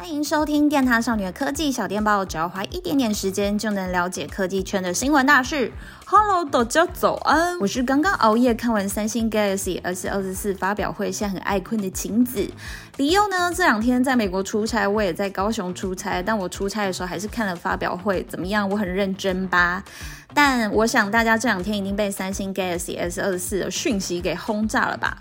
欢迎收听电獭少女的科技小电报，只要花一点点时间就能了解科技圈的新闻大事。Hello，大家早安，我是刚刚熬夜看完三星 Galaxy S 二十四发表会，现在很爱困的晴子。理由呢？这两天在美国出差，我也在高雄出差，但我出差的时候还是看了发表会，怎么样？我很认真吧？但我想大家这两天已经被三星 Galaxy S 二十四的讯息给轰炸了吧？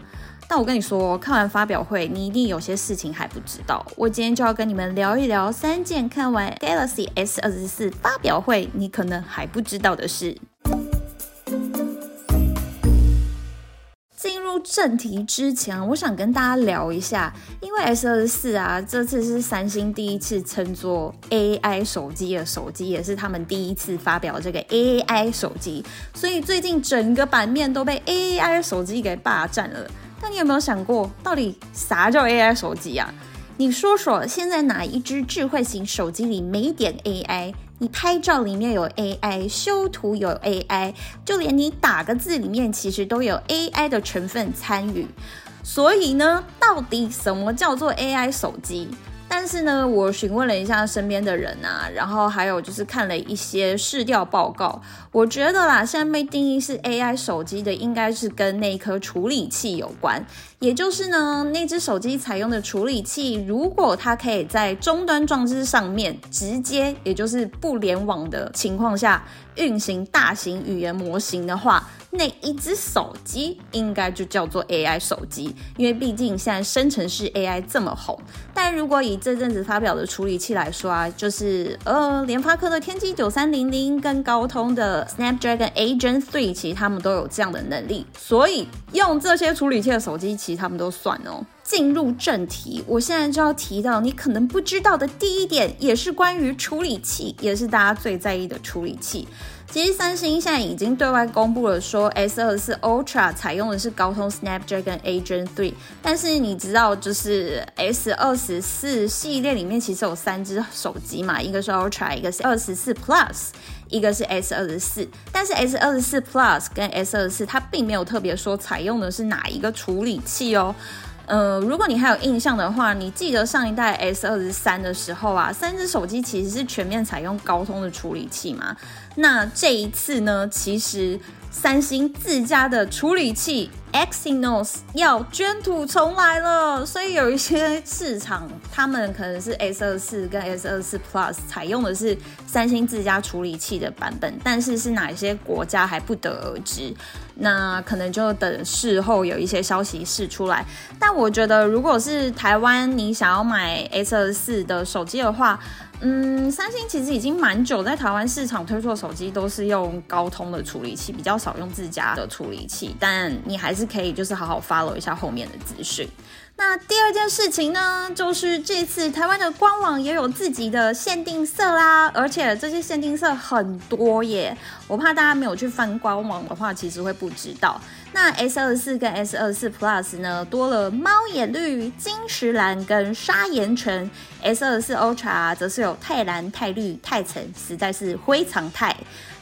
但我跟你说，看完发表会，你一定有些事情还不知道。我今天就要跟你们聊一聊三件看完 Galaxy S 二十四发表会，你可能还不知道的事。进入正题之前，我想跟大家聊一下，因为 S 二十四啊，这次是三星第一次称作 AI 手机的手机，也是他们第一次发表这个 AI 手机，所以最近整个版面都被 AI 手机给霸占了。那你有没有想过，到底啥叫 AI 手机啊？你说说，现在哪一只智慧型手机里没点 AI？你拍照里面有 AI，修图有 AI，就连你打个字里面其实都有 AI 的成分参与。所以呢，到底什么叫做 AI 手机？但是呢，我询问了一下身边的人啊，然后还有就是看了一些市调报告，我觉得啦，现在被定义是 AI 手机的，应该是跟那颗处理器有关。也就是呢，那只手机采用的处理器，如果它可以在终端装置上面直接，也就是不联网的情况下运行大型语言模型的话，那一只手机应该就叫做 AI 手机。因为毕竟现在生成式 AI 这么红。但如果以这阵子发表的处理器来说啊，就是呃，联发科的天玑九三零零跟高通的 Snapdragon A Gen Three，其实他们都有这样的能力。所以用这些处理器的手机，其实他们都算哦。进入正题，我现在就要提到你可能不知道的第一点，也是关于处理器，也是大家最在意的处理器。其实三星现在已经对外公布了，说 S 二十四 Ultra 采用的是高通 Snapdragon A Gen 3但是你知道，就是 S 二十四系列里面其实有三只手机嘛，一个是 Ultra，一个是二十四 Plus，一个是 S 二十四。但是 S 二十四 Plus 跟 S 二十四它并没有特别说采用的是哪一个处理器哦。呃，如果你还有印象的话，你记得上一代 S 二十三的时候啊，三只手机其实是全面采用高通的处理器嘛。那这一次呢，其实三星自家的处理器。Exynos 要卷土重来了，所以有一些市场，他们可能是 S 二四跟 S 二四 Plus 采用的是三星自家处理器的版本，但是是哪一些国家还不得而知，那可能就等事后有一些消息释出来。但我觉得，如果是台湾你想要买 S 二四的手机的话，嗯，三星其实已经蛮久在台湾市场推出的手机都是用高通的处理器，比较少用自家的处理器。但你还是是可以就是好好 follow 一下后面的资讯。那第二件事情呢，就是这次台湾的官网也有自己的限定色啦，而且这些限定色很多耶。我怕大家没有去翻官网的话，其实会不知道。那 S 二十四跟 S 二十四 Plus 呢，多了猫眼绿、金石蓝跟砂岩橙。S 二十四 Ultra 则是有钛蓝、钛绿、钛橙，实在是非常钛。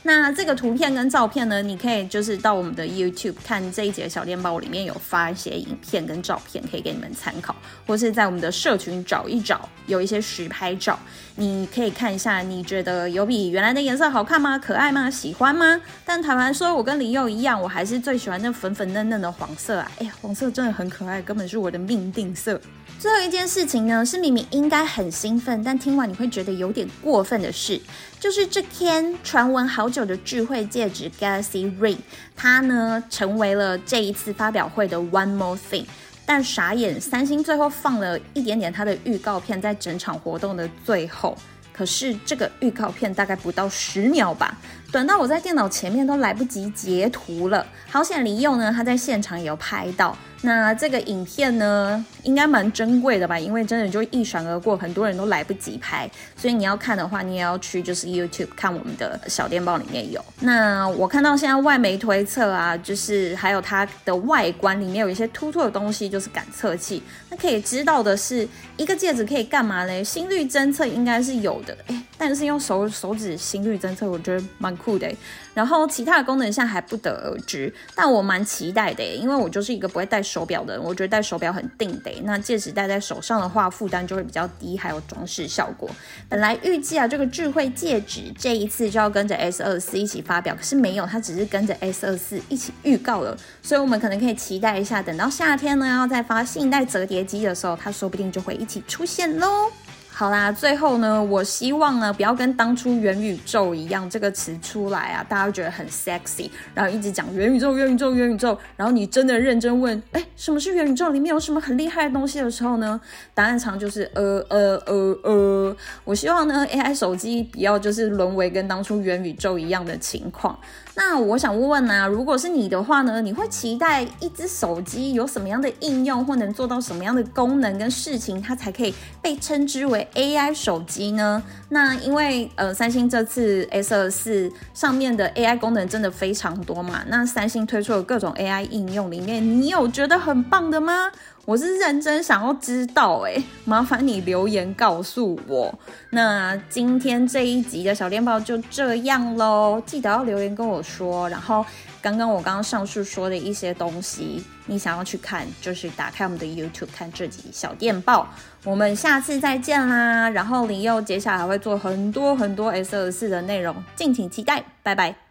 那这个图片跟照片呢，你可以就是到我们的 YouTube 看这一节小电报里面有发一些影片跟照片，可以给你们参考，或是在我们的社群找一找，有一些实拍照，你可以看一下，你觉得有比原来的颜色好看吗？可爱吗？喜欢吗？但坦白说，我跟李佑一样，我还是最喜欢那粉粉嫩嫩的黄色啊！哎呀，黄色真的很可爱，根本是我的命定色。最后一件事情呢，是明明应该很兴奋，但听完你会觉得有点过分的事，就是这天传闻好久的智慧戒指 Galaxy Ring，它呢成为了这一次发表会的 One More Thing。但傻眼，三星最后放了一点点它的预告片在整场活动的最后，可是这个预告片大概不到十秒吧。短到我在电脑前面都来不及截图了，好险李佑呢，他在现场也有拍到。那这个影片呢，应该蛮珍贵的吧？因为真的就一闪而过，很多人都来不及拍，所以你要看的话，你也要去就是 YouTube 看我们的小电报里面有。那我看到现在外媒推测啊，就是还有它的外观里面有一些突出的东西，就是感测器。那可以知道的是，一个戒指可以干嘛嘞？心率侦测应该是有的。诶但是用手手指心率侦测，我觉得蛮酷的。然后其他的功能现在还不得而知，但我蛮期待的，因为我就是一个不会戴手表的人，我觉得戴手表很定的。那戒指戴在手上的话，负担就会比较低，还有装饰效果。本来预计啊，这个智慧戒指这一次就要跟着 S 二四一起发表，可是没有，它只是跟着 S 二四一起预告了，所以我们可能可以期待一下，等到夏天呢，要再发新一代折叠机的时候，它说不定就会一起出现喽。好啦，最后呢，我希望呢，不要跟当初元宇宙一样，这个词出来啊，大家觉得很 sexy，然后一直讲元宇宙、元宇宙、元宇宙，然后你真的认真问，哎，什么是元宇宙？里面有什么很厉害的东西的时候呢，答案常就是呃呃呃呃。我希望呢，AI 手机不要就是沦为跟当初元宇宙一样的情况。那我想问问、啊，如果是你的话呢，你会期待一只手机有什么样的应用，或能做到什么样的功能跟事情，它才可以被称之为 AI 手机呢？那因为呃，三星这次 S 二四上面的 AI 功能真的非常多嘛，那三星推出的各种 AI 应用里面，你有觉得很棒的吗？我是认真想要知道哎，麻烦你留言告诉我。那今天这一集的小电报就这样喽，记得要留言跟我说。然后刚刚我刚刚上述说的一些东西，你想要去看，就是打开我们的 YouTube 看这集小电报。我们下次再见啦！然后林佑接下来还会做很多很多 S24 的内容，敬请期待，拜拜。